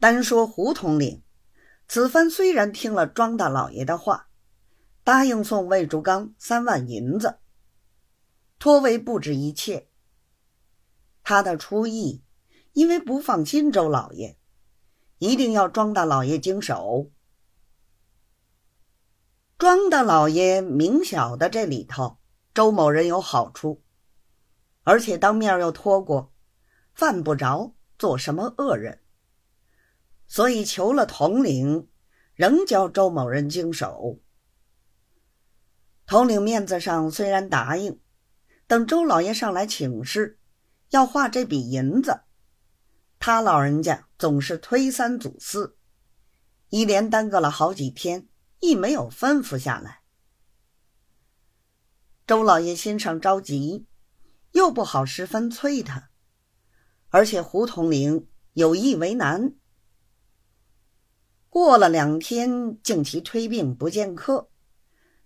单说胡统领，此番虽然听了庄大老爷的话，答应送魏竹刚三万银子，托为不止一切。他的初意，因为不放心周老爷，一定要庄大老爷经手。庄大老爷明晓得这里头周某人有好处，而且当面又托过，犯不着做什么恶人。所以求了统领，仍交周某人经手。统领面子上虽然答应，等周老爷上来请示，要画这笔银子，他老人家总是推三阻四，一连耽搁了好几天，亦没有吩咐下来。周老爷心上着急，又不好十分催他，而且胡统领有意为难。过了两天，竟其推病不见客，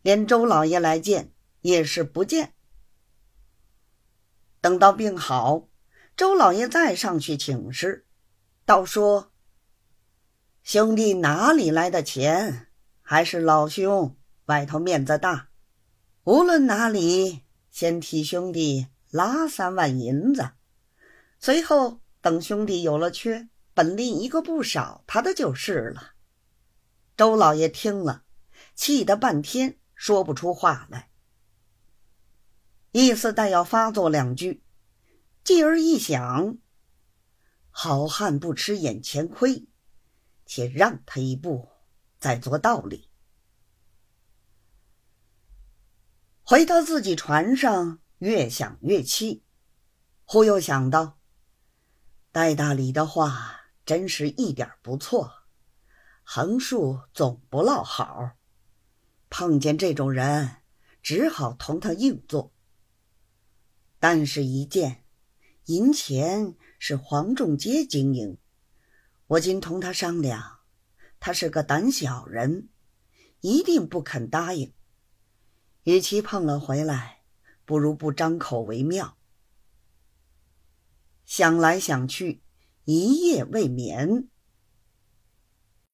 连周老爷来见也是不见。等到病好，周老爷再上去请示，倒说：“兄弟哪里来的钱？还是老兄外头面子大，无论哪里，先替兄弟拉三万银子，随后等兄弟有了缺，本另一个不少他的就是了。”周老爷听了，气得半天说不出话来，意思待要发作两句，继而一想：好汉不吃眼前亏，且让他一步，再做道理。回到自己船上，越想越气，忽又想到戴大礼的话，真是一点不错。横竖总不落好，碰见这种人，只好同他硬做。但是，一见银钱是黄仲杰经营，我今同他商量，他是个胆小人，一定不肯答应。与其碰了回来，不如不张口为妙。想来想去，一夜未眠。